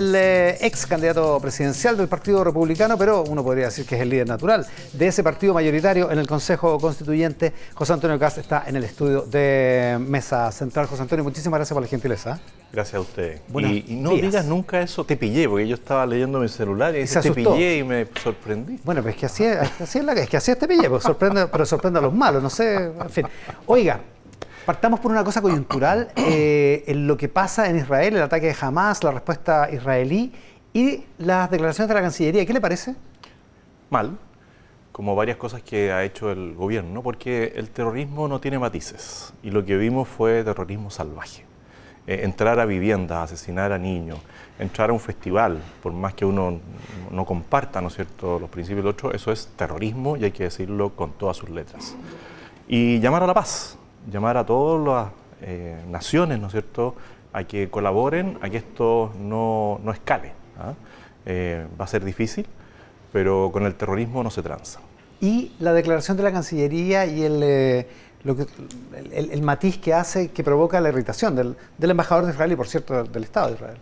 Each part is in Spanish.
el eh, ex candidato presidencial del Partido Republicano, pero uno podría decir que es el líder natural de ese partido mayoritario en el Consejo Constituyente. José Antonio Cast está en el estudio de Mesa Central. José Antonio, muchísimas gracias por la gentileza. Gracias a usted. Y, no digas nunca eso, te pillé, porque yo estaba leyendo mi celular y, te pillé y me sorprendí. Bueno, pues es que así es, así es, la, es que así es te pillé, pues sorprende, pero sorprende a los malos, no sé, en fin. Oiga, Partamos por una cosa coyuntural, eh, en lo que pasa en Israel, el ataque de Hamas, la respuesta israelí y las declaraciones de la Cancillería. ¿Qué le parece? Mal, como varias cosas que ha hecho el gobierno, porque el terrorismo no tiene matices y lo que vimos fue terrorismo salvaje. Eh, entrar a viviendas, asesinar a niños, entrar a un festival, por más que uno no comparta ¿no es cierto? los principios del otro, eso es terrorismo y hay que decirlo con todas sus letras. Y llamar a la paz, llamar a todas las eh, naciones, ¿no es cierto?, a que colaboren, a que esto no, escale. ¿ah? Eh, va a ser difícil, pero con el terrorismo no se tranza. Y la declaración de la Cancillería y el, eh, el, matiz que hace, que provoca la irritación del, del embajador de Israel y, por cierto, del Estado de Israel.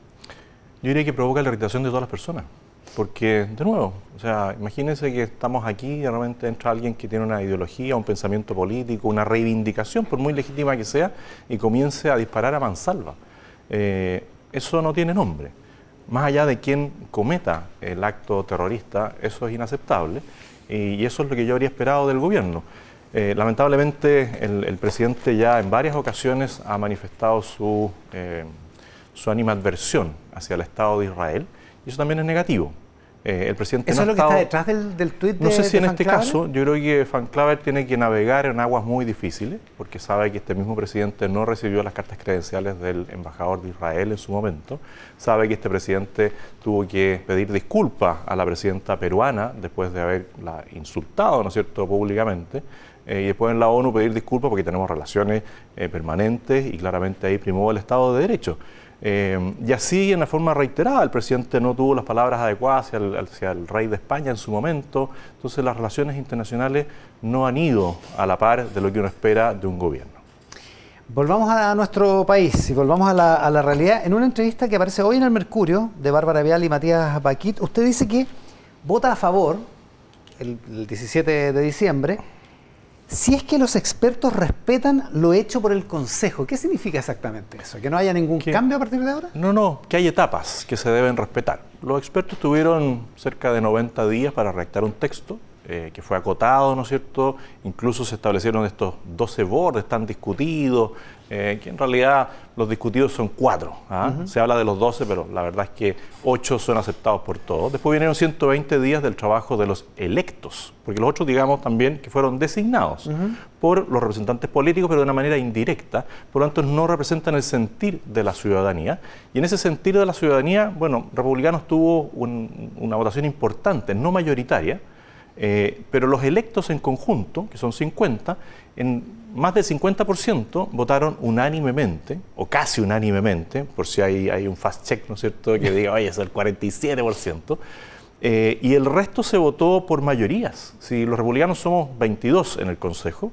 Yo diría que provoca la irritación de todas las personas. Porque, de nuevo, o sea, imagínense que estamos aquí y de repente entra alguien que tiene una ideología, un pensamiento político, una reivindicación, por muy legítima que sea, y comience a disparar a mansalva. Eh, eso no tiene nombre. Más allá de quien cometa el acto terrorista, eso es inaceptable y eso es lo que yo habría esperado del gobierno. Eh, lamentablemente, el, presidente ya en varias ocasiones ha manifestado su, eh, su animadversión hacia el Estado de Israel y eso también es negativo. Eh, el presidente ¿Eso es lo que está detrás del, del tuit de No sé si en este caso, yo creo que Van Claver tiene que navegar en aguas muy difíciles, porque sabe que este mismo presidente no recibió las cartas credenciales del embajador de Israel en su momento, sabe que este presidente tuvo que pedir disculpas a la presidenta peruana después de haberla insultado, ¿no es cierto?, públicamente, eh, y después en la ONU pedir disculpas porque tenemos relaciones eh, permanentes y claramente ahí primó el Estado de Derecho. Eh, y así, en la forma reiterada, el presidente no tuvo las palabras adecuadas hacia el, rey de España en su momento. Entonces, las relaciones internacionales no han ido a la par de lo que uno espera de un gobierno. Volvamos a nuestro país y volvamos a la, realidad. En una entrevista que aparece hoy en el Mercurio de Bárbara Vial y Matías Paquit, usted dice que vota a favor el 17 de diciembre si es que los expertos respetan lo hecho por el Consejo. ¿Qué significa exactamente eso? ¿Que no haya ningún cambio a partir de ahora? No, no, que hay etapas que se deben respetar. Los expertos tuvieron cerca de 90 días para redactar un texto eh, que fue acotado, ¿no es cierto? Incluso se establecieron estos 12 bordes tan discutidos, eh, que en realidad los discutidos son cuatro. ¿ah? Se habla de los 12, pero la verdad es que 8 son aceptados por todos. Después vinieron 120 días del trabajo de los electos, porque los otros, digamos, también que fueron designados por los representantes políticos, pero de una manera indirecta, por lo tanto no representan el sentir de la ciudadanía. Y en ese sentir de la ciudadanía, bueno, Republicanos tuvo una votación importante, no mayoritaria, eh, pero los electos en conjunto, que son 50, en más del 50% votaron unánimemente, o casi unánimemente, por si hay, hay un fast check, ¿no es cierto?, que diga, oye, es el 47%, eh, y el resto se votó por mayorías. Si los republicanos somos 22 en el Consejo,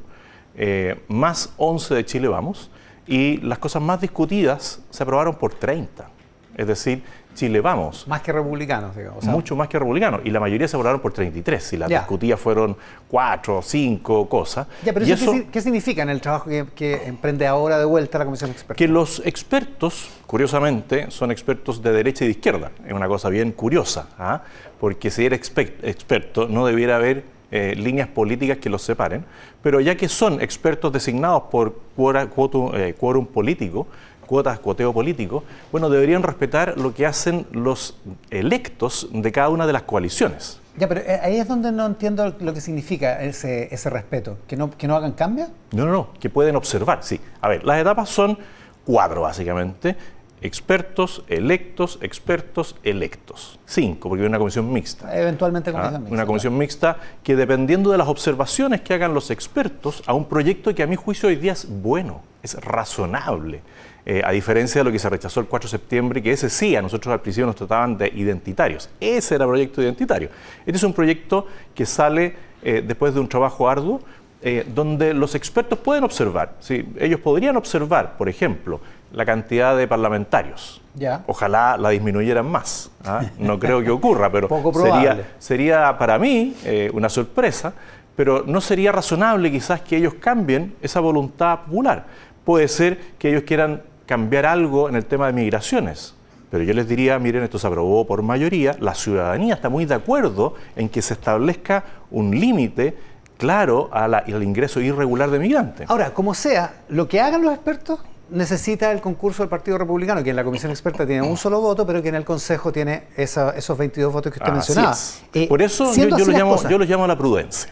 eh, más 11 de Chile vamos, y las cosas más discutidas se aprobaron por 30. Es decir, Chile vamos. Más que republicanos, digamos. Mucho más que republicanos. Y la mayoría se votaron por 33. Si las discutidas fueron 4, 5 cosas. Ya, pero eso, ¿qué, significa en el trabajo que, emprende ahora de vuelta la Comisión Experta? Que los expertos, curiosamente, son expertos de derecha y de izquierda. Es una cosa bien curiosa. ¿ah? Porque si era experto, no debiera haber eh, líneas políticas que los separen. Pero ya que son expertos designados por eh, quórum político, cuotas, cuoteo político, bueno, deberían respetar lo que hacen los electos de cada una de las coaliciones. Ya, pero eh, ahí es donde no entiendo lo que significa ese, ese respeto, que no, que no hagan cambio. No, no, no, que pueden observar, sí. A ver, las etapas son cuatro básicamente. Expertos, electos, expertos, electos. Cinco, porque hay una comisión mixta. Eventualmente comisión mixta. Una comisión mixta que dependiendo de las observaciones que hagan los expertos a un proyecto que a mi juicio hoy día es bueno, es razonable. Eh, a diferencia de lo que se rechazó el 4 de septiembre, que ese sí, a nosotros al principio nos trataban de identitarios. Ese era el proyecto identitario. Este es un proyecto que sale eh, después de un trabajo arduo, eh, donde los expertos pueden observar, ¿sí? ellos podrían observar, por ejemplo, la cantidad de parlamentarios. Ya. Ojalá la disminuyeran más. ¿ah? No creo que ocurra, pero sería, para mí eh, una sorpresa, pero no sería razonable quizás que ellos cambien esa voluntad popular. Puede ser que ellos quieran cambiar algo en el tema de migraciones. Pero yo les diría, miren, esto se aprobó por mayoría, la ciudadanía está muy de acuerdo en que se establezca un límite claro a la- al ingreso irregular de migrantes. Ahora, como sea, lo que hagan los expertos necesita el concurso del Partido Republicano, que en la comisión experta tiene un solo voto, pero que en el Consejo tiene esa- esos 22 votos que usted Así mencionaba. es. Eh, Por eso yo, siendo yo lo llamo, yo lo llamo a la prudencia.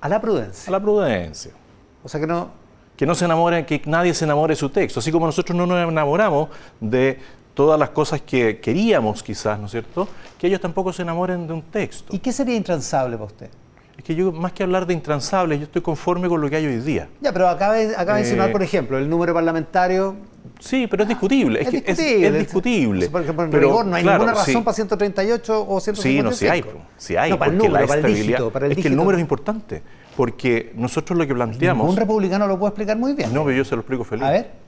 a la prudencia. A la prudencia. O sea que no, que no se enamoren, que nadie se enamore de su texto, así como nosotros no nos enamoramos de todas las cosas que queríamos quizás, ¿no es cierto? Que ellos tampoco se enamoren de un texto. ¿Y qué sería intransable para usted? Es que yo, más que hablar de intransables, yo estoy conforme con lo que hay hoy día. Ya, pero acaba de, acaba de Eh, por ejemplo, el número parlamentario. Sí, pero es discutible. Es, es que es- discutible. es discutible. Por ejemplo, en Pero, rigor no hay claro, ninguna razón sí. para 138 o 155. Sí, no, sí hay, sí hay, No, para el número, la para el dígito, para el es que el dígito. número es importante, porque nosotros lo que planteamos. Un republicano lo puede explicar muy bien. No, pero yo se lo explico feliz. A ver.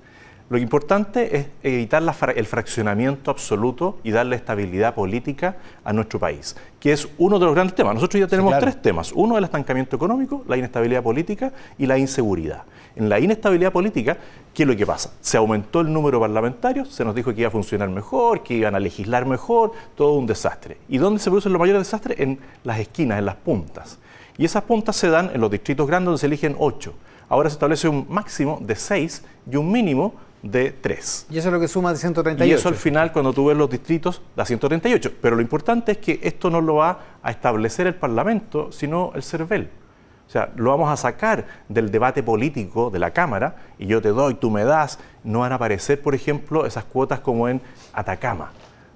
Lo importante es evitar la el fraccionamiento absoluto y darle estabilidad política a nuestro país, que es uno de los grandes temas. Nosotros ya tenemos claro. tres temas. Uno es el estancamiento económico, la inestabilidad política y la inseguridad. En la inestabilidad política, ¿qué es lo que pasa? Se aumentó el número de parlamentarios, se nos dijo que iba a funcionar mejor, que iban a legislar mejor, todo un desastre. ¿Y dónde se producen los mayores desastres? En las esquinas, en las puntas. Y esas puntas se dan en los distritos grandes donde se eligen ocho. Ahora se establece un máximo de seis y un mínimo de tres. Y eso es lo que suma de 138. Y eso al final, cuando tú ves los distritos, da 138. Pero lo importante es que esto no lo va a establecer el Parlamento, sino el CERVEL. O sea, lo vamos a sacar del debate político de la Cámara y yo te doy, tú me das. No van a aparecer, por ejemplo, esas cuotas como en Atacama,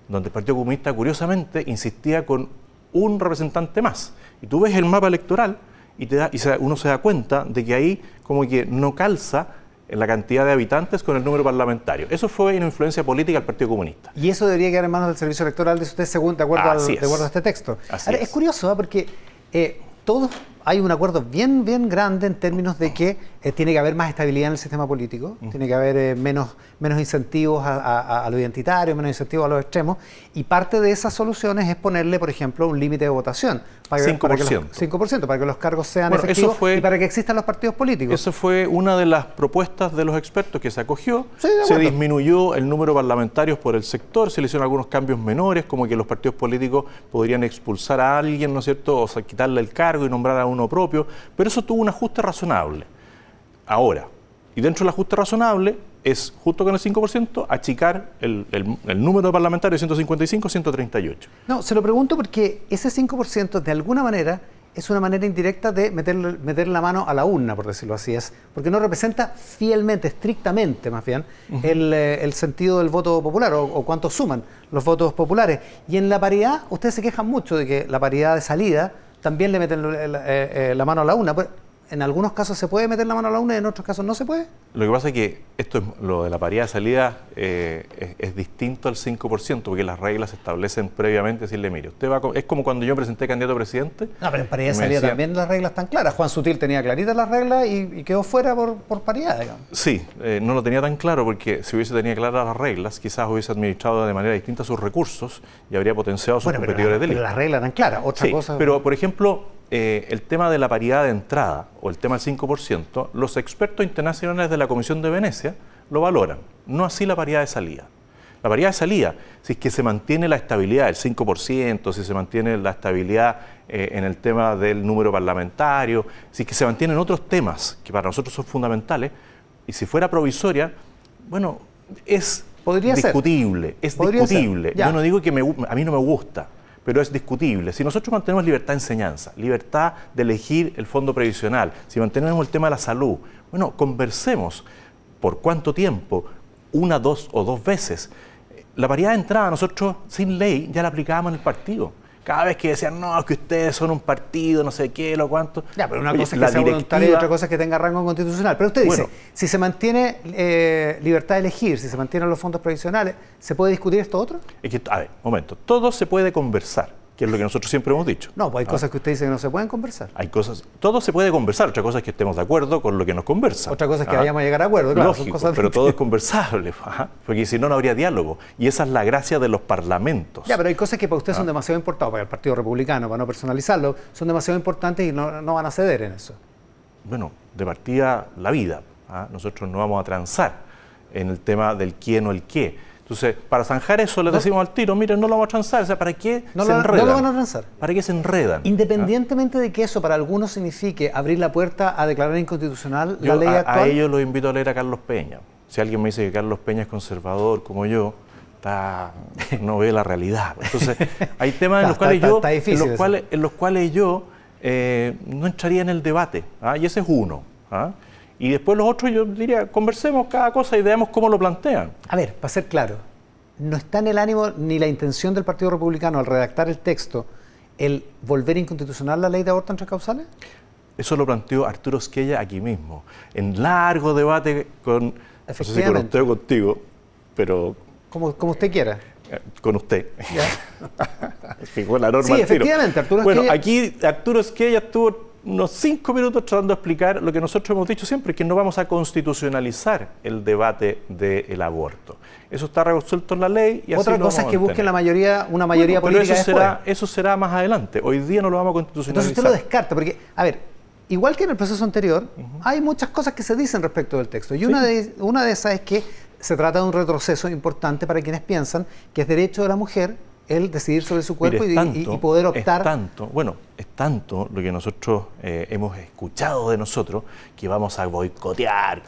donde el Partido Comunista, curiosamente, insistía con un representante más. Y tú ves el mapa electoral y, te da- y uno se da cuenta de que ahí como que no calza en la cantidad de habitantes con el número parlamentario. Eso fue una influencia política del Partido Comunista. Y eso debería quedar en manos del Servicio Electoral, dice usted, según, de acuerdo, al- de acuerdo a este texto. Así Ahora, es. es curioso, ¿ah? porque eh, todos hay un acuerdo bien, bien grande en términos de que eh, tiene que haber más estabilidad en el sistema político, tiene que haber eh, menos, menos incentivos a, a- a lo identitario, menos incentivos a los extremos, y parte de esas soluciones es ponerle, por ejemplo, un límite de votación. Para que, para que los, 5%. 5%, para que los cargos sean Bueno, eso efectivos fue- y para que existan los partidos políticos. Eso fue una de las propuestas de los expertos que se acogió. Sí, se disminuyó el número de parlamentarios por el sector, se le hicieron algunos cambios menores, como que los partidos políticos podrían expulsar a alguien, ¿no es cierto?, o sea, quitarle el cargo y nombrar a uno propio, pero eso tuvo un ajuste razonable. Ahora, y dentro del ajuste razonable es, justo con el 5%, achicar el, el- el número de parlamentarios de 155 a 138. No, se lo pregunto porque ese 5% de alguna manera es una manera indirecta de meterle, meterle la mano a la urna, por decirlo así, es porque no representa fielmente, estrictamente más bien, el, eh, el sentido del voto popular o, o cuánto suman los votos populares. Y en la paridad, ustedes se quejan mucho de que la paridad de salida también le meten eh, eh, la mano a la urna. Pues, en algunos casos se puede meter la mano a la urna y en otros casos no se puede. Lo que pasa es que esto es, lo de la paridad de salida eh, es, es distinto al 5%, porque las reglas se establecen previamente decirle, mire, usted va a es como cuando yo me presenté candidato a presidente. No, pero en paridad de salida también las reglas están claras. Juan Sutil tenía claritas las reglas y, y quedó fuera por, por paridad, digamos. Sí, eh, no lo tenía tan claro porque si hubiese tenido claras las reglas, quizás hubiese administrado de manera distinta sus recursos y habría potenciado sus Bueno, pero, competidores la- de pero las reglas eran claras. Otra Sí, cosa. pero por ejemplo, eh, el tema de la paridad de entrada o el tema del 5%, los expertos internacionales de la Comisión de Venecia lo valoran, no así la paridad de salida. La paridad de salida, si es que se mantiene la estabilidad del 5%, si se mantiene la estabilidad eh, en el tema del número parlamentario, si es que se mantienen otros temas que para nosotros son fundamentales, y si fuera provisoria, bueno, es Podría ser. discutible, es Podría discutible. Yo no digo que me a mí no me gusta, pero es discutible. Si nosotros mantenemos libertad de enseñanza, libertad de elegir el fondo previsional, si mantenemos el tema de la salud, bueno, conversemos por cuánto tiempo, una, dos o dos veces. La paridad de entrada nosotros sin ley ya la aplicábamos en el partido. Cada vez que decían, no, es que ustedes son un partido, no sé qué, lo cuánto. Ya, pero una Oye, cosa es que sea voluntario y otra cosa es que tenga rango constitucional. Pero usted dice, si se mantiene eh, libertad de elegir, si se mantienen los fondos previsionales, ¿se puede discutir esto otro? Es que, a ver, momento, todo se puede conversar. Que es lo que nosotros siempre hemos dicho. No, pues hay ¿ah? cosas que usted dice que no se pueden conversar. Hay cosas, todo se puede conversar, otra cosa es que estemos de acuerdo con lo que nos conversa. Otra cosa es que ¿ah? vayamos a llegar a acuerdo, claro. son Lógico, cosas pero todo es conversable, porque si no, no habría diálogo. Y esa es la gracia de los parlamentos. Ya, pero hay cosas que para usted Ah. son demasiado importantes, para el Partido Republicano, para no personalizarlo, son demasiado importantes y no, no van a ceder en eso. Bueno, de partida la vida. ¿ah? Nosotros no vamos a transar en el tema del quién o el qué. Entonces, para zanjar eso, les decimos al tiro, miren, no lo vamos a transar. O sea, ¿para qué No se lo, no enredan? lo van a transar. ¿Para qué se enredan? Independientemente de que eso para algunos signifique abrir la puerta a declarar inconstitucional Yo la ley a, actual. a ellos los invito a leer a Carlos Peña. Si alguien me dice que Carlos Peña es conservador como yo, está, no ve la realidad. Entonces, hay temas en los cuales yo, en los eso. cuales, en los cuales yo eh, no entraría en el debate. ¿ah? Y ese es uno. ¿ah? Y después los otros, yo diría, conversemos cada cosa y veamos cómo lo plantean. A ver, para ser claro, no está en el ánimo ni la intención del Partido Republicano al redactar el texto el volver inconstitucional la ley de aborto entre causales. Eso lo planteó Arturo Esquella aquí mismo, en largo debate con, no sé si con usted o contigo, pero Como, como usted quiera. eh, con usted. Fijó la norma Sí, efectivamente, Arturo Bueno, aquí Arturo Esquella estuvo unos cinco minutos tratando de explicar lo que nosotros hemos dicho siempre, que no vamos a constitucionalizar el debate del aborto. Eso está resuelto en la ley y así Otra lo cosa es que busque mantener. la mayoría, una mayoría Bueno, pero política eso después. será, eso será más adelante. Hoy día no lo vamos a Entonces constitucionalizar. usted lo descarta, porque, a ver, igual que en el proceso anterior, hay muchas cosas que se dicen respecto del texto. Y una, de, una de esas es que se trata de un retroceso importante para quienes piensan que es derecho de la mujer el decidir sobre su cuerpo Mire, y, es y- tanto, y poder es optar. tanto, bueno, es tanto lo que nosotros eh, hemos escuchado de nosotros que vamos a boicotear.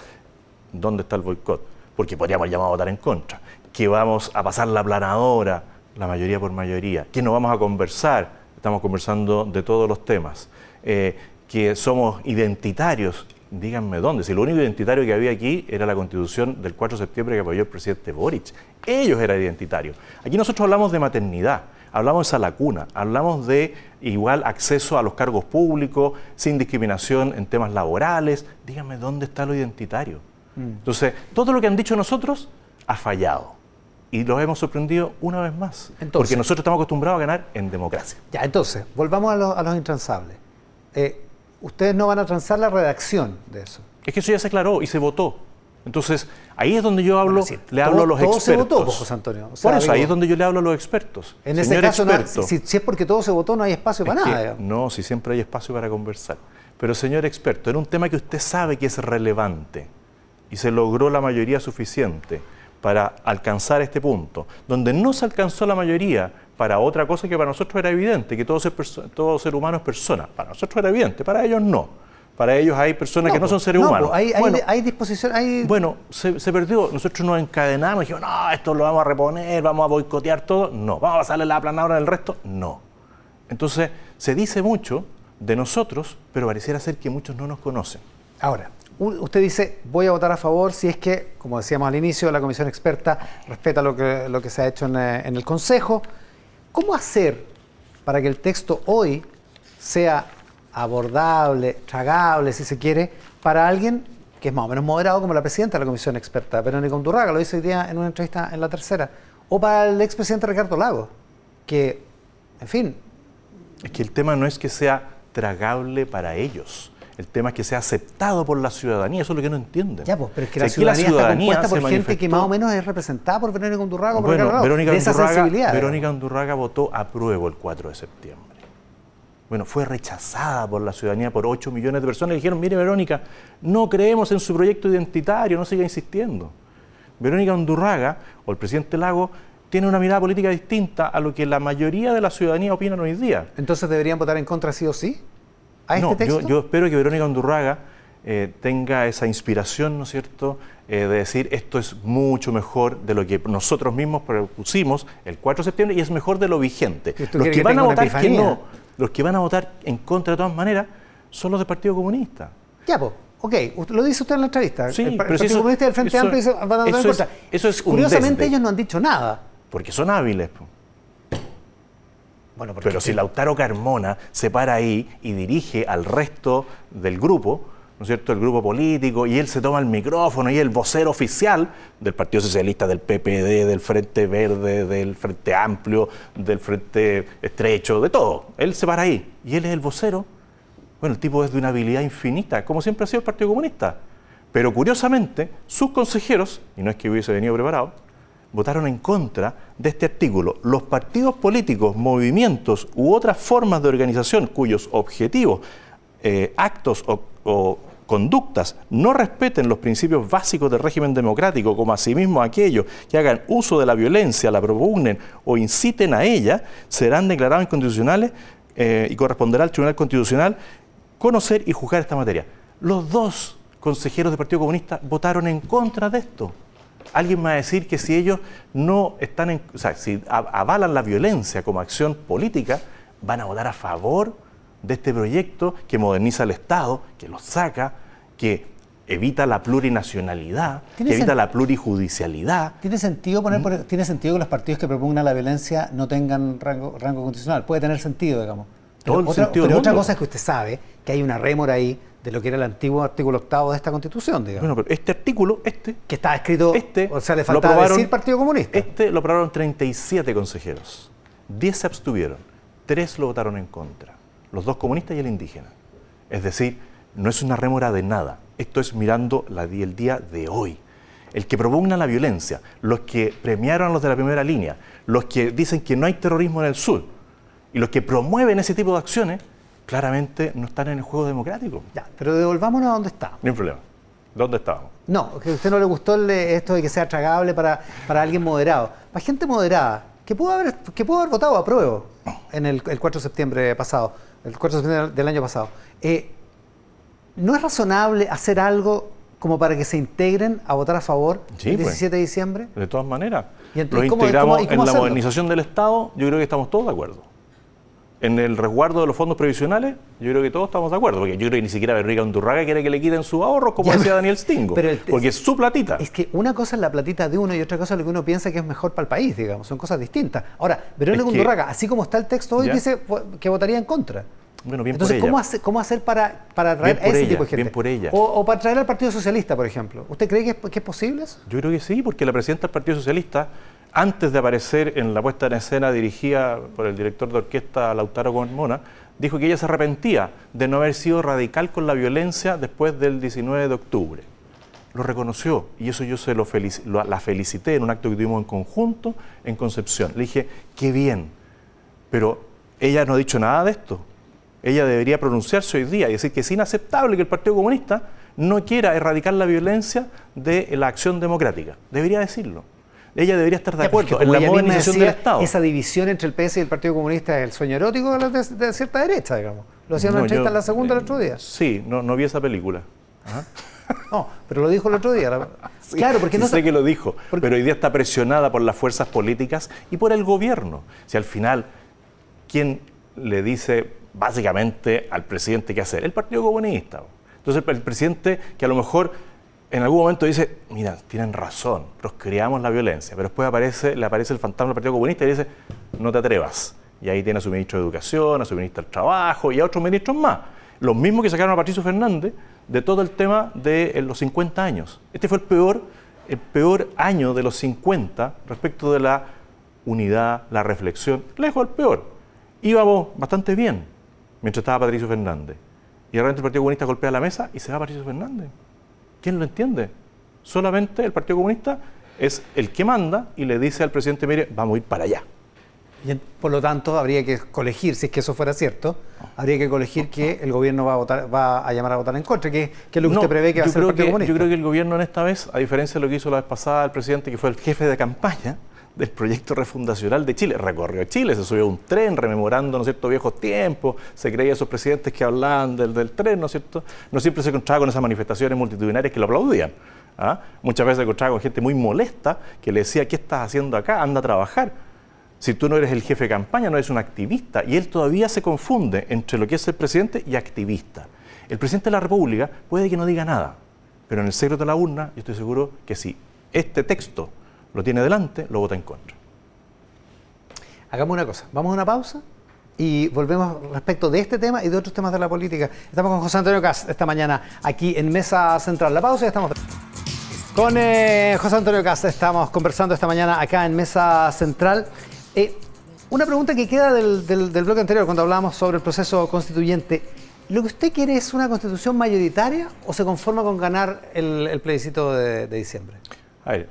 ¿Dónde está el boicot? Porque podríamos llamar a votar en contra. Que vamos a pasar la planadora, la mayoría por mayoría. Que no vamos a conversar. Estamos conversando de todos los temas. Eh, que somos identitarios. Díganme dónde. Si lo único identitario que había aquí era la constitución del 4 de septiembre que apoyó el presidente Boric. Ellos eran identitarios. Aquí nosotros hablamos de maternidad, hablamos de esa lacuna, hablamos de igual acceso a los cargos públicos, sin discriminación en temas laborales. Díganme dónde está lo identitario. Entonces, todo lo que han dicho nosotros ha fallado. Y los hemos sorprendido una vez más. Entonces- porque nosotros estamos acostumbrados a ganar en democracia. Ya, entonces, volvamos a, los- a los intransables. Eh, ustedes no van a transar la redacción de eso. Es que eso ya se aclaró y se votó. Entonces, ahí es donde yo hablo, Bueno, sí, le todo- hablo a los todo se expertos. votó, pues, José Antonio. O sea, Por eso, ahí es donde yo le hablo a los expertos. En ese Señor caso, no- si, si es porque todo se votó, no hay espacio para Es nada. digamos. no, si siempre hay espacio para conversar. Pero señor experto, en un tema que usted sabe que es relevante y se logró la mayoría suficiente para alcanzar este punto, donde no se alcanzó la mayoría para otra cosa que para nosotros era evidente, que todo ser, todo ser humano es persona. Para nosotros era evidente, para ellos no. Para ellos hay personas que no son seres no, humanos. hay, Bueno, hay disposición, hay... bueno, se, se perdió. Nosotros nos encadenamos y dijimos, no, esto lo vamos a reponer, vamos a boicotear todo. No, vamos a pasarle la aplanadora del resto. No. Entonces, se dice mucho de nosotros, pero pareciera ser que muchos no nos conocen. Ahora, usted dice, voy a votar a favor si es que, como decíamos al inicio, la comisión experta respeta lo que, lo que se ha hecho en, eh, en el Consejo. ¿Cómo hacer para que el texto hoy sea abordable, tragable, si se quiere, para alguien que es más o menos moderado como la presidenta de la comisión experta, Verónica Undurraga, lo dice hoy día en una entrevista en la tercera, o para el expresidente Ricardo Lago, que, en fin, Es que el tema no es que sea tragable para ellos. El tema es que sea aceptado por la ciudadanía. Eso es lo que no entienden. Ya, pues, pero es que la aquí ciudadanía, está compuesta por gente que más o menos es representada por Verónica Undurraga por Bueno, Verónica de esa Undurraga, sensibilidad. Verónica Undurraga votó a prueba el 4 de septiembre. Bueno, fue rechazada por la ciudadanía por 8 millones de personas. Le dijeron, mire Verónica, no creemos en su proyecto identitario, no siga insistiendo. Verónica Undurraga, o el presidente Lago, tiene una mirada política distinta a lo que la mayoría de la ciudadanía opina hoy día. Entonces deberían votar en contra sí o sí a este no, texto. yo, yo espero que Verónica Undurraga eh, tenga esa inspiración, ¿no es cierto?, eh, de decir esto es mucho mejor de lo que nosotros mismos propusimos el 4 de septiembre y es mejor de lo vigente. Los que que van a votar que no, los que van a votar en contra de todas maneras, son los del Partido Comunista. Ya, pues, ok, lo dice usted en la entrevista. Sí, el, pero pa- el si Partido eso- Comunista y el Frente eso- Amplio van a votar en eso es- contra. eso es un Curiosamente ellos no han dicho nada. Porque son hábiles. po. Bueno, Pero si Lautaro Carmona se para ahí y dirige al resto del grupo, ¿no es cierto?, el grupo político, y él se toma el micrófono y el vocero oficial del Partido Socialista, del PPD, del Frente Verde, del Frente Amplio, del Frente Estrecho, de todo. Él se para ahí y él es el vocero. Bueno, el tipo es de una habilidad infinita, como siempre ha sido el Partido Comunista. Pero curiosamente, sus consejeros, y no es que hubiese venido preparado, votaron en contra de este artículo. Los partidos políticos, movimientos u otras formas de organización cuyos objetivos, eh, actos o, conductas no respeten los principios básicos del régimen democrático, como asimismo aquellos que hagan uso de la violencia, la propugnen o inciten a ella, serán declarados inconstitucionales eh, y corresponderá al Tribunal Constitucional conocer y juzgar esta materia. Los dos consejeros del Partido Comunista votaron en contra de esto. Alguien me va a decir que si ellos no están en, o sea, si avalan la violencia como acción política, van a votar a favor de este proyecto que moderniza el Estado, que lo saca, que evita la plurinacionalidad, que evita la plurijudicialidad. ¿Tiene sentido, poner, ¿Mm? ¿Tiene sentido que los partidos que propugnan la violencia no tengan rango, rango constitucional? Puede tener sentido, digamos. Todo el otra, sentido pero otra cosa es que usted sabe que hay una rémora ahí de lo que era el antiguo artículo octavo de esta constitución, digamos. Bueno, pero este artículo, este... Que está escrito, este, o sea, le faltaba decir Partido Comunista. Este lo aprobaron 37 consejeros, 10 se abstuvieron, 3 lo votaron en contra, los dos comunistas y el indígena. Es decir, no es una rémora de nada, esto es mirando la, el día de hoy. El que propugna la violencia, los que premiaron a los de la primera línea, los que dicen que no hay terrorismo en el sur y los que promueven ese tipo de acciones, claramente no están en el juego democrático. Ya, pero devolvámonos a donde estábamos. Ni un problema. ¿Dónde estábamos? No, que a usted no le gustó esto de que sea tragable para, para alguien moderado. Para gente moderada, que pudo haber, que pudo haber votado a prueba en el, 4 de septiembre pasado, el 4 de septiembre del año pasado. Eh, ¿No es razonable hacer algo como para que se integren a votar a favor el 17 pues. de diciembre? De todas maneras. ¿Y Los integramos en la modernización del Estado, yo creo que estamos todos de acuerdo en el resguardo de los fondos previsionales, yo creo que todos estamos de acuerdo, porque yo creo que ni siquiera Berriga Undurraga quiere que le quiten su ahorro, como decía Daniel Stingo, porque es su platita. Es que una cosa es la platita de uno y otra cosa es lo que uno piensa que es mejor para el país, digamos, son cosas distintas. Ahora, Verónica Undurraga, así como está el texto hoy, dice que votaría en contra. Bueno, bien Entonces, por ¿cómo, hacer, ¿cómo hacer para, para atraer a ese tipo de gente? Bien por ella. O, para traer al Partido Socialista, por ejemplo. ¿Usted cree que es, que es posible eso? Yo creo que sí, porque la presidenta del Partido Socialista antes de aparecer en la puesta en escena dirigida por el director de orquesta Lautaro Mona, dijo que ella se arrepentía de no haber sido radical con la violencia después del 19 de octubre. Lo reconoció y eso yo se lo, la felicité en un acto que tuvimos en conjunto en Concepción. Le dije, qué bien, pero ella no ha dicho nada de esto. Ella debería pronunciarse hoy día y decir que es inaceptable que el Partido Comunista no quiera erradicar la violencia de la acción democrática. Debería decirlo ella debería estar de acuerdo en la modernización del Estado. Esa división entre el PS y el Partido Comunista es el sueño erótico de, cierta derecha, digamos. Lo hacían en la segunda el otro día. Sí, no, no vi esa película. No, pero lo dijo el otro día. claro, porque no sé que lo dijo, pero hoy día está presionada por las fuerzas políticas y por el gobierno. Si al final, ¿quién le dice básicamente al presidente qué hacer? El Partido Comunista. Entonces, el presidente que a lo mejor en algún momento dice, mira, tienen razón, creamos la violencia, pero después aparece, le aparece el fantasma del Partido Comunista y dice, no te atrevas. Y ahí tiene a su ministro de Educación, a su ministro del Trabajo y a otros ministros más. Los mismos que sacaron a Patricio Fernández de todo el tema de los 50 años. Este fue el peor, el peor año de los 50 respecto de la unidad, la reflexión. Lejos el peor. Íbamos bastante bien mientras estaba Patricio Fernández. Y de repente el Partido Comunista golpea la mesa y se va Patricio Fernández. ¿Quién lo entiende? Solamente el Partido Comunista es el que manda y le dice al presidente, mire, vamos a ir para allá. Y por lo tanto, habría que colegir, si es que eso fuera cierto, habría que colegir que el gobierno va a votar, va a llamar a votar en contra, que, es lo que usted prevé que va a hacer el Partido Comunista. Yo creo que el gobierno en esta vez, a diferencia de lo que hizo la vez pasada el presidente, que fue el jefe de campaña, del proyecto refundacional de Chile. Recorrió Chile, se subió a un tren rememorando, ¿no cierto?, viejos tiempos, se creía esos presidentes que hablaban del, del tren, ¿no cierto? No siempre se encontraba con esas manifestaciones multitudinarias que lo aplaudían. ¿ah? Muchas veces se encontraba con gente muy molesta que le decía, ¿qué estás haciendo acá? Anda a trabajar. Si tú no eres el jefe de campaña, no eres un activista. Y él todavía se confunde entre lo que es ser presidente y activista. El presidente de la República puede que no diga nada, pero en el secreto de la urna yo estoy seguro que si este texto lo tiene delante, lo vota en contra. Hagamos una cosa, vamos a una pausa y volvemos respecto de este tema y de otros temas de la política. Estamos con José Antonio Cas esta mañana aquí en Mesa Central. La pausa y estamos. Con eh, José Antonio Cas estamos conversando esta mañana acá en Mesa Central. Eh, una pregunta que queda del, del, bloque anterior cuando hablábamos sobre el proceso constituyente. ¿Lo que usted quiere es una constitución mayoritaria o se conforma con ganar el, plebiscito de, diciembre? A ver,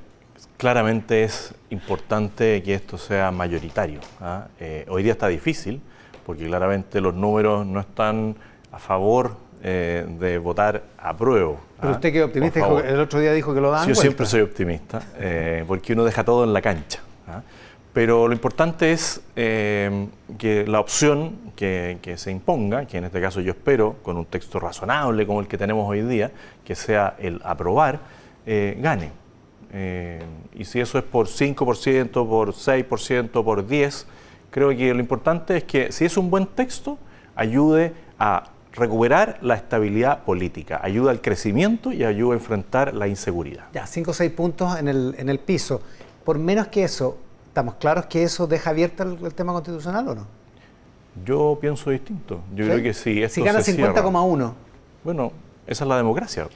claramente es importante que esto sea mayoritario. ¿ah? Eh, hoy día está difícil porque claramente los números no están a favor eh, de votar a prueba. Pero ¿ah? usted que optimista, el otro día dijo que lo dan. Yo siempre soy optimista, eh, porque uno deja todo en la cancha. ¿ah? Pero lo importante es que la opción que, se imponga, que en este caso yo espero, con un texto razonable como el que tenemos hoy día, que sea el aprobar, gane. Y si eso es por 5%, por 6%, por 10%, creo que lo importante es que si es un buen texto, ayude a recuperar la estabilidad política, ayuda al crecimiento y ayuda a enfrentar la inseguridad. Ya, cinco o seis puntos en el, en el piso. Por menos que eso, ¿estamos claros que eso deja abierto el, tema constitucional o no? Yo pienso distinto. Yo creo que sí. si gana 50,1. Bueno, esa es la democracia.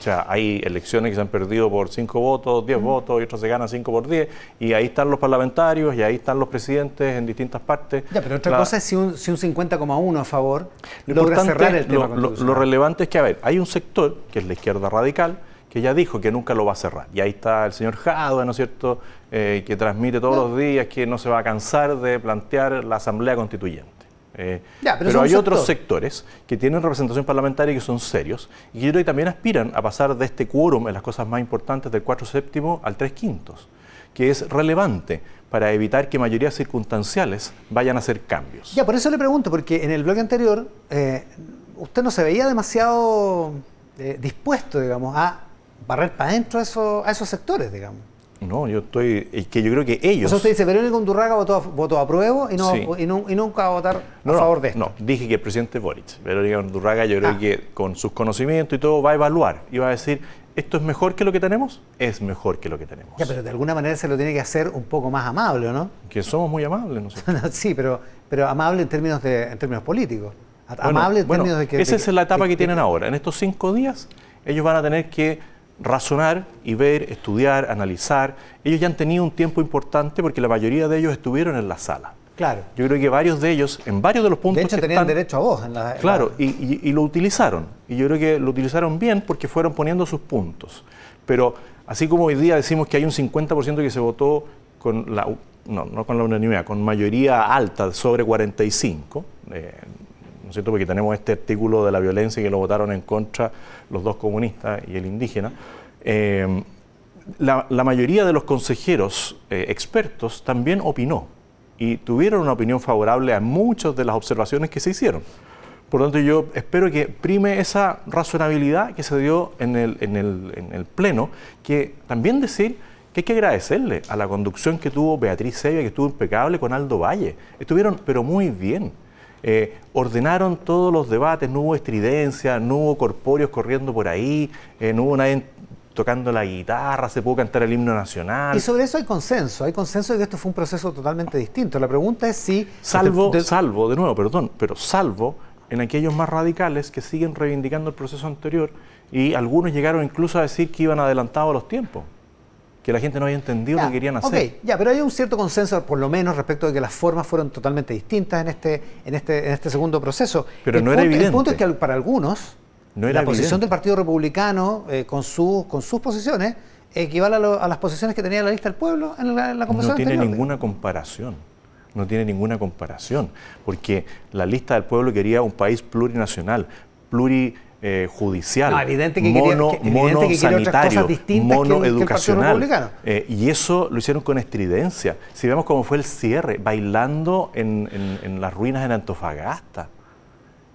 O sea, hay elecciones que se han perdido por 5 votos, 10 votos, y otras se ganan 5 por 10, y ahí están los parlamentarios, y ahí están los presidentes en distintas partes. Ya, pero otra cosa es si un, si un 50,1 a favor logra cerrar el tema lo, lo, relevante es que, a ver, hay un sector, que es la izquierda radical, que ya dijo que nunca lo va a cerrar. Y ahí está el señor Jadwe, ¿no es cierto?, eh, que transmite todos los días que no se va a cansar de plantear la Asamblea Constituyente. Eh, pero, hay otros sectores que tienen representación parlamentaria y que son serios y que yo creo que también aspiran a pasar de este quórum en las cosas más importantes del 4 séptimo al 3 quintos, que es relevante para evitar que mayorías circunstanciales vayan a hacer cambios. Ya, por eso le pregunto, porque en el bloque anterior eh, usted no se veía demasiado eh, dispuesto, digamos, a barrer para adentro a esos sectores, digamos. No, yo estoy. Es que yo creo que ellos. O usted dice, Verónica Undurraga votó, votó a prueba y, no, y, nunca va a votar a favor de esto. No, dije que el presidente Boric. Verónica Undurraga, yo creo ah. que con sus conocimientos y todo va a evaluar y va a decir, ¿esto es mejor que lo que tenemos? Es mejor que lo que tenemos. Ya, pero de alguna manera se lo tiene que hacer un poco más amable, ¿no? Que somos muy amables, no sé. sí, pero, pero amable en términos, de, en términos políticos. Amable en términos de que. Esa es la etapa que tienen ahora. En estos cinco días, ellos van a tener que razonar y ver, estudiar, analizar. Ellos ya han tenido un tiempo importante porque la mayoría de ellos estuvieron en la sala. Claro. Yo creo que varios de ellos, en varios de los puntos. De hecho, tenían derecho a voz en la. claro, Y, lo utilizaron. Y yo creo que lo utilizaron bien porque fueron poniendo sus puntos. Pero así como hoy día decimos que hay un 50% que se votó con la. No, no con la unanimidad, con mayoría alta sobre 45. Eh, ¿No cierto? Porque tenemos este artículo de la violencia que lo votaron en contra los dos comunistas y el indígena. Eh, la, mayoría de los consejeros eh, expertos también opinó y tuvieron una opinión favorable a muchas de las observaciones que se hicieron. Por lo tanto, yo espero que prime esa razonabilidad que se dio en el, en el, en el Pleno, que también decir que hay que agradecerle a la conducción que tuvo Beatriz Sevilla, que estuvo impecable con Aldo Valle. Estuvieron, pero muy bien. Eh, ordenaron todos los debates, no hubo estridencia, no hubo corpóreos corriendo por ahí, eh, no hubo nadie tocando la guitarra, se pudo cantar el himno nacional. Y sobre eso hay consenso, hay consenso de que esto fue un proceso totalmente distinto. La pregunta es si... Salvo, salvo, de nuevo, perdón, pero salvo en aquellos más radicales que siguen reivindicando el proceso anterior y algunos llegaron incluso a decir que iban adelantados los tiempos que la gente no había entendido lo que querían hacer. Ok, ya, pero hay un cierto consenso, por lo menos, respecto de que las formas fueron totalmente distintas en este, en este, en este segundo proceso. Pero no era evidente. El punto es que para algunos la posición del Partido Republicano eh, con, su, con sus posiciones equivale a, las posiciones que tenía la lista del pueblo en la, en No tiene ninguna comparación. No tiene ninguna comparación. Porque la lista del pueblo quería un país plurinacional, plurijudicial, mono, mono sanitario, mono educacional. Eh, y eso lo hicieron con estridencia. Si vemos cómo fue el cierre, bailando en, en las ruinas en Antofagasta.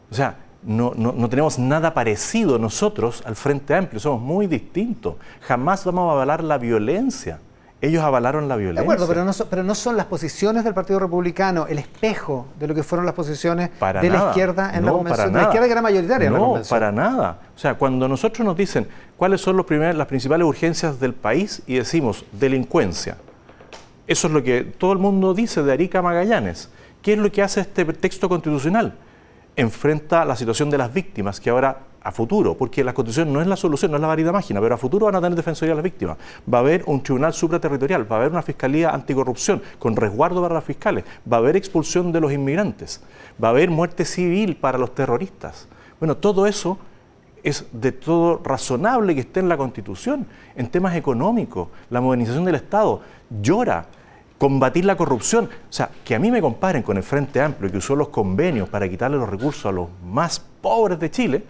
O sea, no, no, tenemos nada parecido nosotros al Frente Amplio, somos muy distintos. Jamás vamos a avalar la violencia. Ellos avalaron la violencia. De acuerdo, pero no, son, pero no son las posiciones del Partido Republicano el espejo de lo que fueron las posiciones de la izquierda en la convención. la izquierda que era mayoritaria no, en la convención. para nada. O sea, cuando nosotros nos dicen cuáles son los las principales urgencias del país y decimos delincuencia, eso es lo que todo el mundo dice de Arica Magallanes ¿Qué es lo que hace este texto constitucional? Enfrenta la situación de las víctimas, que ahora a futuro, porque la constitución no es la solución, no es la varita mágica, pero a futuro van a tener defensoría de las víctimas. Va a haber un tribunal supraterritorial, va a haber una fiscalía anticorrupción con resguardo para las fiscales, va a haber expulsión de los inmigrantes, va a haber muerte civil para los terroristas. Bueno, todo eso es de todo razonable que esté en la Constitución, en temas económicos, la modernización del Estado. Llora combatir la corrupción. O sea, que a mí me comparen con el Frente Amplio que usó los convenios para quitarle los recursos a los más pobres de Chile,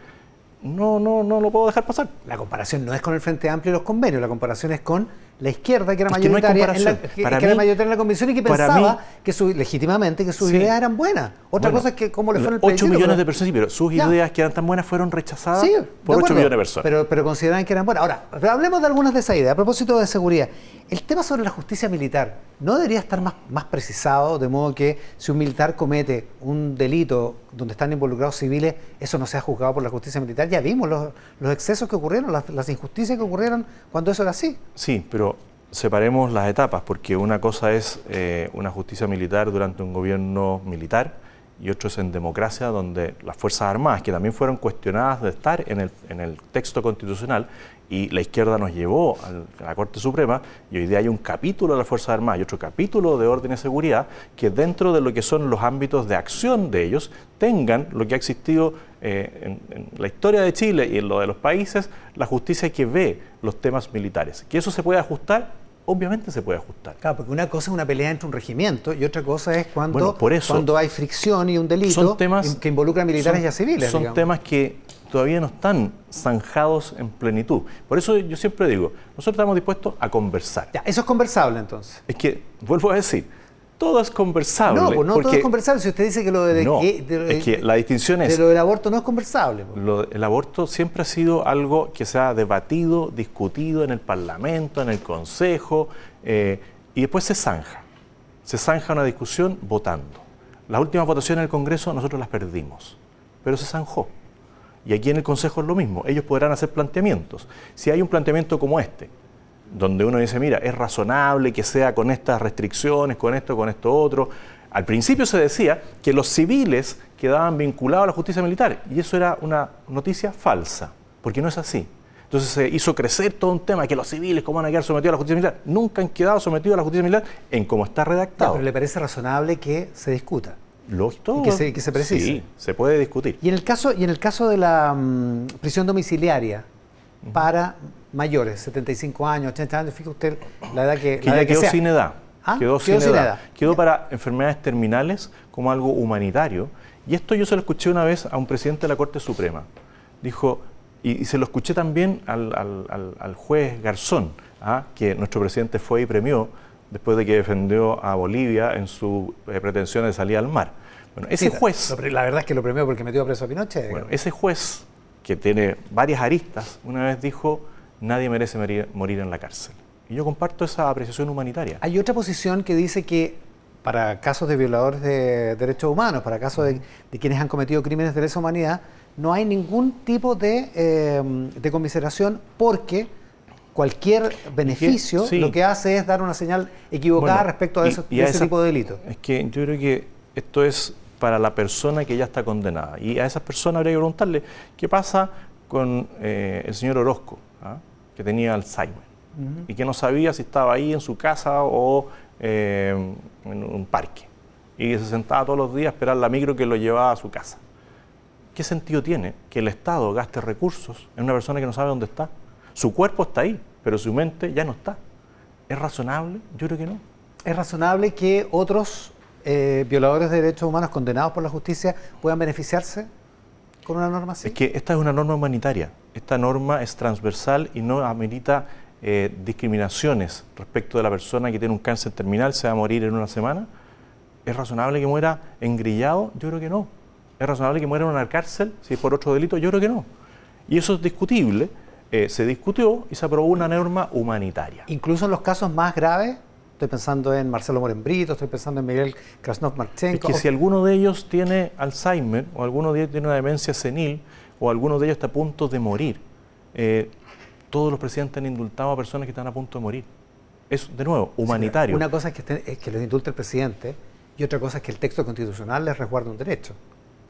no, no, no lo puedo dejar pasar. La comparación no es con el Frente Amplio y los convenios, la comparación es con la izquierda que era mayoritaria, en, la, que, era mayoritaria en la convención y que pensaba que su, legítimamente que sus ideas eran buenas. Otra cosa es que cómo le fueron el 8 millones de personas, pero sus ideas que eran tan buenas fueron rechazadas por 8 millones de personas. Pero, pero consideraban que eran buenas. Ahora, hablemos de algunas de esas ideas. A propósito de seguridad, el tema sobre la justicia militar no debería estar más, más precisado, de modo que si un militar comete un delito donde están involucrados civiles, eso no sea juzgado por la justicia militar. Ya vimos los, los excesos que ocurrieron, las, las injusticias que ocurrieron cuando eso era así. Sí, pero separemos las etapas, porque una cosa es eh, una justicia militar durante un gobierno militar y otro es en democracia, donde las Fuerzas Armadas, que también fueron cuestionadas de estar en el, en el texto constitucional, y la izquierda nos llevó a la Corte Suprema, y hoy día hay un capítulo de las Fuerzas Armadas y otro capítulo de orden y seguridad, que dentro de lo que son los ámbitos de acción de ellos, tengan lo que ha existido eh, en, en, la historia de Chile y en lo de los países, la justicia que ve los temas militares. Que eso se puede ajustar obviamente se puede ajustar. Claro, porque una cosa es una pelea entre un regimiento y otra cosa es cuando, cuando hay fricción y un delito que involucra militares y a civiles. Son temas que todavía no están zanjados en plenitud. Por eso yo siempre digo, nosotros estamos dispuestos a conversar. Ya, eso es conversable entonces. Es que, vuelvo a decir, todo es conversable. No, pues no todo es conversable. Si usted dice que lo de, no, es que la distinción es. De lo del aborto no es conversable. Lo, el aborto siempre ha sido algo que se ha debatido, discutido en el Parlamento, en el Consejo, eh, y después se zanja. Se zanja una discusión votando. Las últimas votaciones en el Congreso nosotros las perdimos, pero se zanjó. Y aquí en el Consejo es lo mismo. Ellos podrán hacer planteamientos. Si hay un planteamiento como este, donde uno dice, mira, es razonable que sea con estas restricciones, con esto, con esto otro. Al principio se decía que los civiles quedaban vinculados a la justicia militar y eso era una noticia falsa, porque no es así. Entonces se hizo crecer todo un tema que los civiles, ¿cómo van a quedar sometidos a la justicia militar? Nunca han quedado sometidos a la justicia militar en cómo está redactado. pero le parece razonable que se discuta. Lógico. Que se, que se precise. Sí, se puede discutir. Y en el caso, y en el caso de la mm, prisión domiciliaria para mayores, 75 años, 80 años, fíjate usted la edad que, que ya quedó sin edad. ¿Ah? Quedó, sin, edad. Quedó para enfermedades terminales como algo humanitario. Y esto yo se lo escuché una vez a un presidente de la Corte Suprema. Dijo, y, se lo escuché también al, al, al, juez Garzón, ¿ah? que nuestro presidente fue y premió después de que defendió a Bolivia en su eh, pretensión de salir al mar. Bueno, ese juez... La, verdad es que lo premió porque metió preso a Pinochet. Bueno, ese juez, que tiene varias aristas, una vez dijo nadie merece morir, en la cárcel. Y yo comparto esa apreciación humanitaria. Hay otra posición que dice que para casos de violadores de derechos humanos, para casos de, quienes han cometido crímenes de lesa humanidad, no hay ningún tipo de, eh, conmiseración porque cualquier beneficio lo que hace es dar una señal equivocada respecto a, ese tipo de delitos. Es que yo creo que esto es para la persona que ya está condenada. Y a esa persona habría que preguntarle qué pasa con eh, el señor Orozco. ¿ah? Que tenía Alzheimer y que no sabía si estaba ahí en su casa o eh, en un parque y que se sentaba todos los días a esperar la micro que lo llevaba a su casa. ¿Qué sentido tiene que el Estado gaste recursos en una persona que no sabe dónde está? Su cuerpo está ahí, pero su mente ya no está. ¿Es razonable? Yo creo que no. ¿Es razonable que otros eh, violadores de derechos humanos condenados por la justicia puedan beneficiarse con una norma así? Es que esta es una norma humanitaria esta norma es transversal y no amerita eh, discriminaciones respecto de la persona que tiene un cáncer terminal, se va a morir en una semana. ¿Es razonable que muera engrillado? Yo creo que no. ¿Es razonable que muera en una cárcel si es por otro delito? Yo creo que no. Y eso es discutible. Eh, se discutió y se aprobó una norma humanitaria. Incluso en los casos más graves, estoy pensando en Marcelo Morenbrito, estoy pensando en Miguel Krasnov Marchenko. Es que si alguno de ellos tiene Alzheimer o alguno de ellos tiene una demencia senil, o algunos de ellos está a punto de morir. Eh, todos los presidentes han indultado a personas que están a punto de morir. Es, de nuevo, humanitario. una cosa es que, es que los indulta el presidente y otra cosa es que el texto constitucional les resguarda un derecho.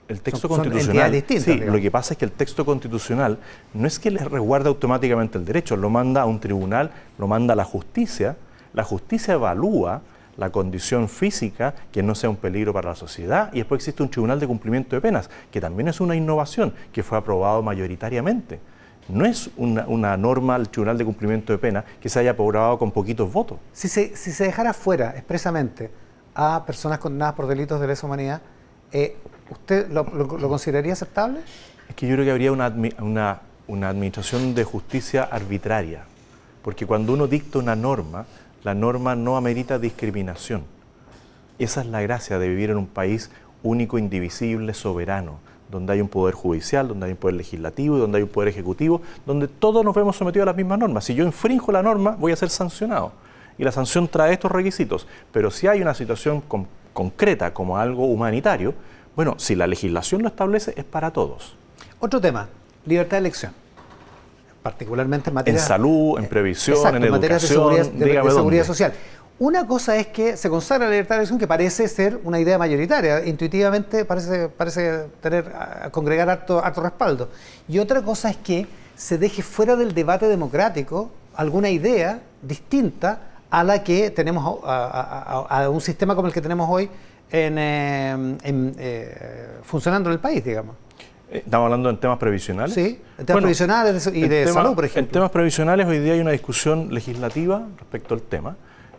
El texto constitucional. sí, lo que pasa es que el texto constitucional no es que les resguarde automáticamente el derecho, lo manda a un tribunal, lo manda a la justicia. La justicia evalúa la condición física que no sea un peligro para la sociedad y después existe un tribunal de cumplimiento de penas, que también es una innovación que fue aprobado mayoritariamente. No es una, norma el tribunal de cumplimiento de penas que se haya aprobado con poquitos votos. Si se, si se dejara fuera expresamente a personas condenadas por delitos de lesa humanidad, eh, ¿usted lo, consideraría aceptable? Es que yo creo que habría una, una, una administración de justicia arbitraria, porque cuando uno dicta una norma, la norma no amerita discriminación. Esa es la gracia de vivir en un país único, indivisible, soberano, donde hay un poder judicial, donde hay un poder legislativo y donde hay un poder ejecutivo, donde todos nos vemos sometidos a las mismas normas. Si yo infringo la norma, voy a ser sancionado. Y la sanción trae estos requisitos. Pero si hay una situación concreta como algo humanitario, bueno, si la legislación lo establece, es para todos. Otro tema, libertad de elección particularmente en materia... En salud, en previsión, en, educación, de seguridad, social. Una cosa es que se consagra la libertad de elección, que parece ser una idea mayoritaria, intuitivamente parece, parece tener, congregar harto, respaldo. Y otra cosa es que se deje fuera del debate democrático alguna idea distinta a la que tenemos, a, un sistema como el que tenemos hoy en, eh, eh, funcionando en el país, digamos. Eh, estamos hablando en temas previsionales. Sí, en temas previsionales y de salud, por ejemplo. En temas previsionales hoy día hay una discusión legislativa respecto al tema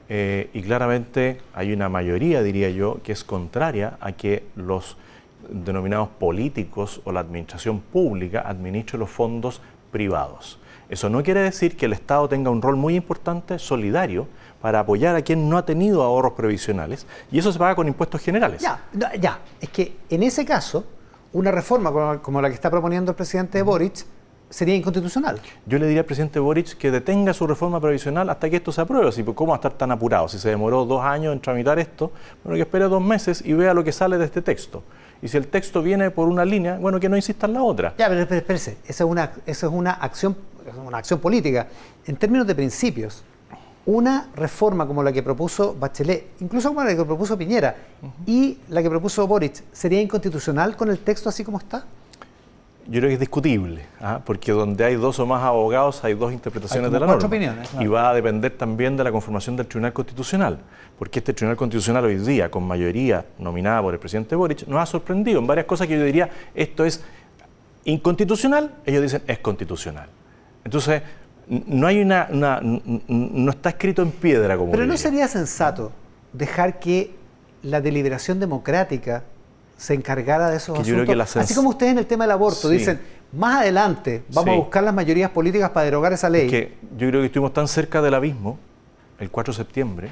eh, y claramente hay una mayoría, diría yo, que es contraria a que los denominados políticos o la administración pública administre los fondos privados. Eso no quiere decir que el Estado tenga un rol muy importante, solidario, para apoyar a quien no ha tenido ahorros previsionales y eso se paga con impuestos generales. Ya, ya, es que en ese caso una reforma como, la que está proponiendo el presidente Boric sería inconstitucional. Yo le diría al presidente Boric que detenga su reforma previsional hasta que esto se apruebe. Así, ¿Cómo va a estar tan apurado? Si se demoró dos años en tramitar esto, bueno, que espere dos meses y vea lo que sale de este texto. Y si el texto viene por una línea, bueno, que no insista en la otra. Ya, pero espérese, esa es una, esa es una, acción, una acción política. En términos de principios, una reforma como la que propuso Bachelet, incluso como la que propuso Piñera y la que propuso Boric, ¿sería inconstitucional con el texto así como está? Yo creo que es discutible, ¿ah? porque donde hay dos o más abogados hay dos interpretaciones de la norma. Opiniones, Y va a depender también de la conformación del Tribunal Constitucional, porque este Tribunal Constitucional hoy día, con mayoría nominada por el presidente Boric, nos ha sorprendido en varias cosas que yo diría, esto es inconstitucional, ellos dicen es constitucional. Entonces, no hay una, no está escrito en piedra como pero no sería sensato dejar que la deliberación democrática se encargara de esos asuntos. así como ustedes en el tema del aborto dicen más adelante vamos a buscar las mayorías políticas para derogar esa ley que yo creo que estuvimos tan cerca del abismo el 4 de septiembre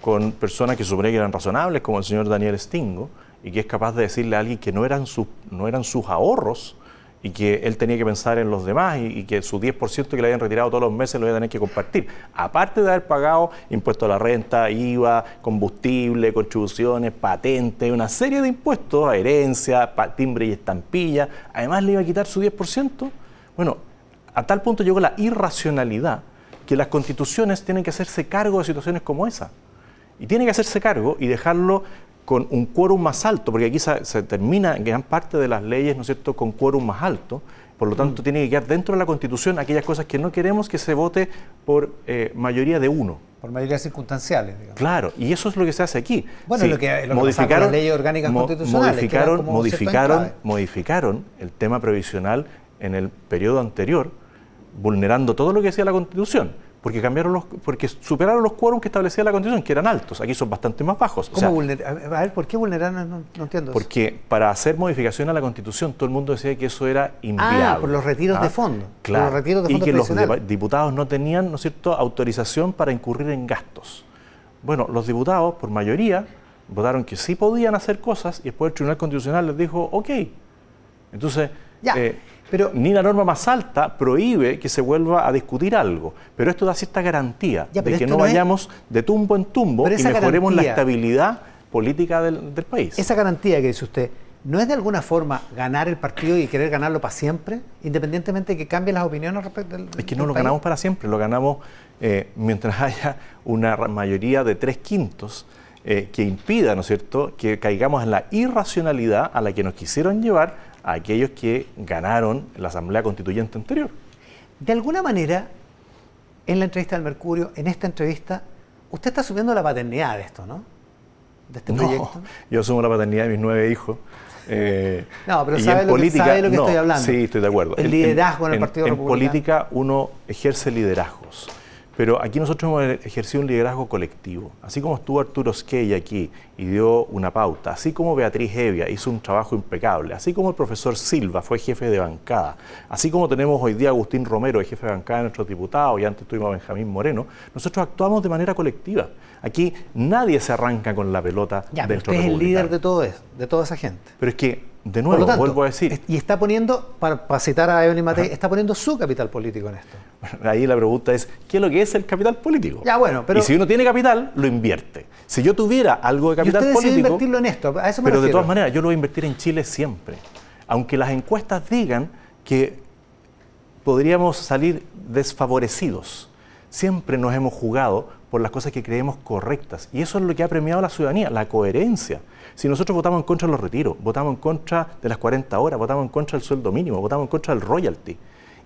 con personas que supone que eran razonables como el señor Daniel Stingo y que es capaz de decirle a alguien que no eran sus no eran sus ahorros y que él tenía que pensar en los demás y, que su 10% que le habían retirado todos los meses lo iba a tener que compartir. Aparte de haber pagado impuestos a la renta, IVA, combustible, contribuciones, patentes, una serie de impuestos, a herencia, timbre y estampilla, además le iba a quitar su 10%. Bueno, a tal punto llegó la irracionalidad que las constituciones tienen que hacerse cargo de situaciones como esa. Y tienen que hacerse cargo y dejarlo con un quórum más alto, porque aquí se, termina gran parte de las leyes, ¿no es cierto?, con quórum más alto. Por lo tanto, mm. tiene que quedar dentro de la Constitución aquellas cosas que no queremos que se vote por eh, mayoría de uno. Por mayoría circunstanciales, digamos. Claro, y eso es lo que se hace aquí. Bueno, lo que, lo modificaron, las leyes orgánicas constitucionales. Modificaron, modificaron, modificaron el tema previsional en el periodo anterior, vulnerando todo lo que decía la Constitución porque cambiaron los, porque superaron los quórums que establecía la Constitución, que eran altos. Aquí son bastante más bajos. ¿Cómo a ver, ¿por qué vulneraron? No, entiendo. Porque para hacer modificación a la Constitución, todo el mundo decía que eso era inviable. Ah, por los retiros de ¿ah? fondo. Claro. los retiros de fondo y que los diputados no tenían, ¿no es cierto?, autorización para incurrir en gastos. Bueno, los diputados, por mayoría, votaron que sí podían hacer cosas y después el Tribunal Constitucional les dijo, ok. Entonces, ya. Eh, pero, ni la norma más alta prohíbe que se vuelva a discutir algo. Pero esto da cierta garantía de que no, vayamos de tumbo en tumbo y mejoremos la estabilidad política del, país. Esa garantía que dice usted, ¿no es de alguna forma ganar el partido y querer ganarlo para siempre, independientemente de que cambien las opiniones respecto del Es que no lo ganamos para siempre, lo ganamos eh, mientras haya una mayoría de tres quintos eh, que impida, ¿no es cierto?, que caigamos en la irracionalidad a la que nos quisieron llevar a aquellos que ganaron la Asamblea Constituyente anterior. De alguna manera, en la entrevista del Mercurio, en esta entrevista, usted está asumiendo la paternidad de esto, ¿no? De este proyecto. Yo asumo la paternidad de mis nueve hijos. Eh, no, pero sabe, lo, política, que, sabe lo que estoy hablando. Sí, estoy de acuerdo. El liderazgo en, el Partido Republicano. En política uno ejerce liderazgos. Pero aquí nosotros hemos ejercido un liderazgo colectivo. Así como estuvo Arturo Skey aquí y dio una pauta, así como Beatriz Evia hizo un trabajo impecable, así como el profesor Silva fue jefe de bancada, así como tenemos hoy día a Agustín Romero, de jefe de bancada de nuestros diputados, y antes tuvimos a Benjamín Moreno, nosotros actuamos de manera colectiva. Aquí nadie se arranca con la pelota ya, dentro usted es el líder de todo eso, de toda esa gente. Pero es que de nuevo, vuelvo a decir. Y está poniendo, para, citar a Evelyn Matei, está poniendo su capital político en esto. ahí la pregunta es, ¿qué es lo que es el capital político? Ya, bueno, pero... Y si uno tiene capital, lo invierte. Si yo tuviera algo de capital y político... invertirlo en esto, a eso me Pero de todas maneras, yo lo voy a invertir en Chile siempre. Aunque las encuestas digan que podríamos salir desfavorecidos. Siempre nos hemos jugado por las cosas que creemos correctas. Y eso es lo que ha premiado a la ciudadanía, la coherencia. Si nosotros votamos en contra de los retiros, votamos en contra de las 40 horas, votamos en contra del sueldo mínimo, votamos en contra del royalty,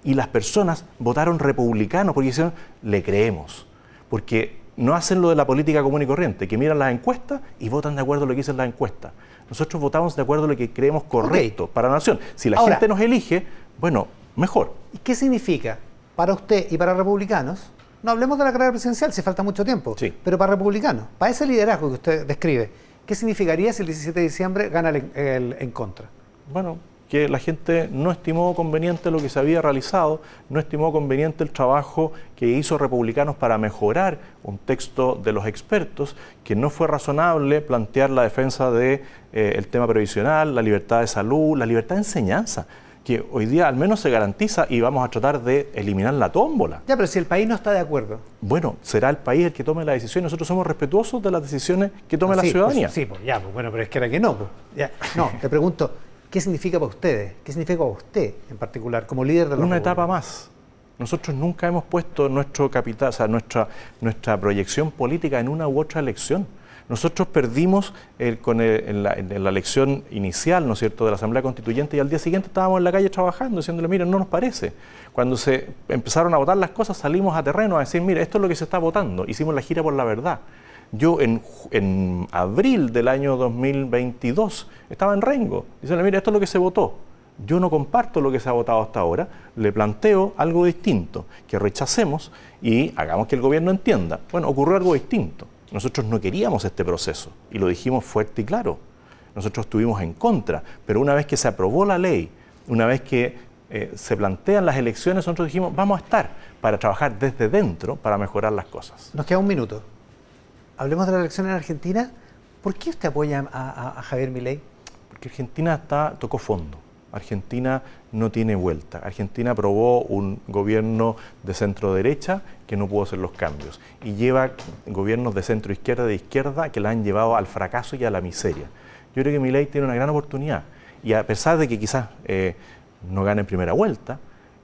y las personas votaron republicano porque dijeron, le creemos, porque no hacen lo de la política común y corriente, que miran las encuestas y votan de acuerdo a lo que dicen las encuestas. Nosotros votamos de acuerdo a lo que creemos correcto para la nación. Si la gente nos elige, bueno, mejor. ¿Y qué significa para usted y para republicanos? No hablemos de la carrera presidencial, si falta mucho tiempo, sí. pero para republicanos, para ese liderazgo que usted describe, ¿Qué significaría si el 17 de diciembre gana el, en contra? Bueno, que la gente no estimó conveniente lo que se había realizado, no estimó conveniente el trabajo que hizo Republicanos para mejorar un texto de los expertos, que no fue razonable plantear la defensa del de, eh, tema previsional, la libertad de salud, la libertad de enseñanza que hoy día al menos se garantiza y vamos a tratar de eliminar la tómbola. Ya, pero si el país no está de acuerdo. Bueno, será el país el que tome la decisión. Nosotros somos respetuosos de las decisiones que tome la pues, ciudadanía. sí, pues ya, pues bueno, pero es que era que no. Pues, ya. No, te pregunto, ¿qué significa para ustedes? ¿Qué significa para usted en particular, como líder de la Una etapa más. Nosotros nunca hemos puesto nuestro capital, o sea, nuestra, nuestra proyección política en una u otra elección. Nosotros perdimos con en, la, elección inicial, ¿no es cierto?, de la Asamblea Constituyente y al día siguiente estábamos en la calle trabajando, diciéndole, miren, no nos parece. Cuando se empezaron a votar las cosas, salimos a terreno a decir, mire, esto es lo que se está votando. Hicimos la gira por la verdad. Yo en, en abril del año 2022 estaba en Rengo, diciéndole, mire, esto es lo que se votó. Yo no comparto lo que se ha votado hasta ahora, le planteo algo distinto, que rechacemos y hagamos que el gobierno entienda. Bueno, ocurrió algo distinto. Nosotros no queríamos este proceso y lo dijimos fuerte y claro. Nosotros estuvimos en contra, pero una vez que se aprobó la ley, una vez que eh, se plantean las elecciones, nosotros dijimos, vamos a estar para trabajar desde dentro para mejorar las cosas. Nos queda un minuto. Hablemos de la elección en Argentina. ¿Por qué usted apoya a, a Javier Milei? Porque Argentina está, tocó fondo. Argentina no tiene vuelta. Argentina aprobó un gobierno de centro derecha que no pudo hacer los cambios y lleva gobiernos de centro izquierda de izquierda que la han llevado al fracaso y a la miseria. Yo creo que mi ley tiene una gran oportunidad y a pesar de que quizás eh, no gane en primera vuelta,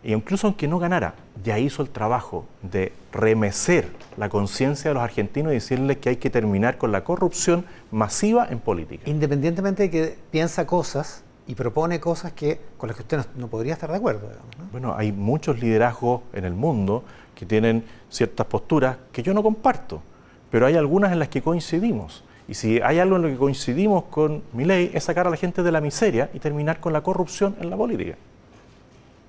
e incluso aunque no ganara, ya hizo el trabajo de remecer la conciencia de los argentinos y decirles que hay que terminar con la corrupción masiva en política. Independientemente de que piensa cosas y propone cosas que, con las que usted no, podría estar de acuerdo. Bueno, hay muchos liderazgos en el mundo que tienen ciertas posturas que yo no comparto, pero hay algunas en las que coincidimos. Y si hay algo en lo que coincidimos con mi ley es sacar a la gente de la miseria y terminar con la corrupción en la política.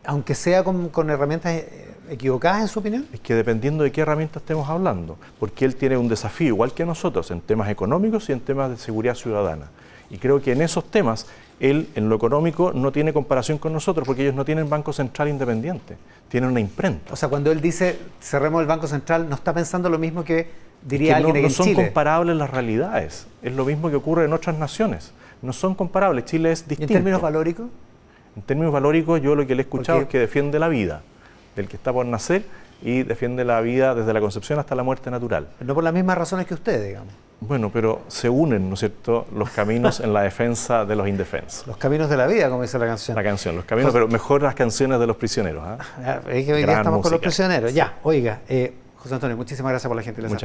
Aunque sea con, con herramientas eh, equivocadas, en su opinión? Es que dependiendo de qué herramientas estemos hablando, porque él tiene un desafío igual que nosotros en temas económicos y en temas de seguridad ciudadana. Y creo que en esos temas él en lo económico no tiene comparación con nosotros porque ellos no tienen banco central independiente, tienen una imprenta. O sea, cuando él dice cerremos el banco central, no está pensando lo mismo que diría alguien no, no son comparables las realidades, es lo mismo que ocurre en otras naciones, no son comparables, Chile es distinto. ¿En términos valóricos? En términos valóricos yo lo que le he escuchado es que defiende la vida del que está por nacer y defiende la vida desde la concepción hasta la muerte natural. no por las mismas razones que usted, digamos. Bueno, pero se unen, ¿no es cierto?, los caminos en la defensa de los indefensos. Los caminos de la vida, como dice la canción. La canción, los caminos, pero mejor las canciones de los prisioneros. ¿ah? Es que hoy día estamos con los prisioneros. Ya, oiga, eh, José Antonio, muchísimas gracias por la gente. Muchas gracias.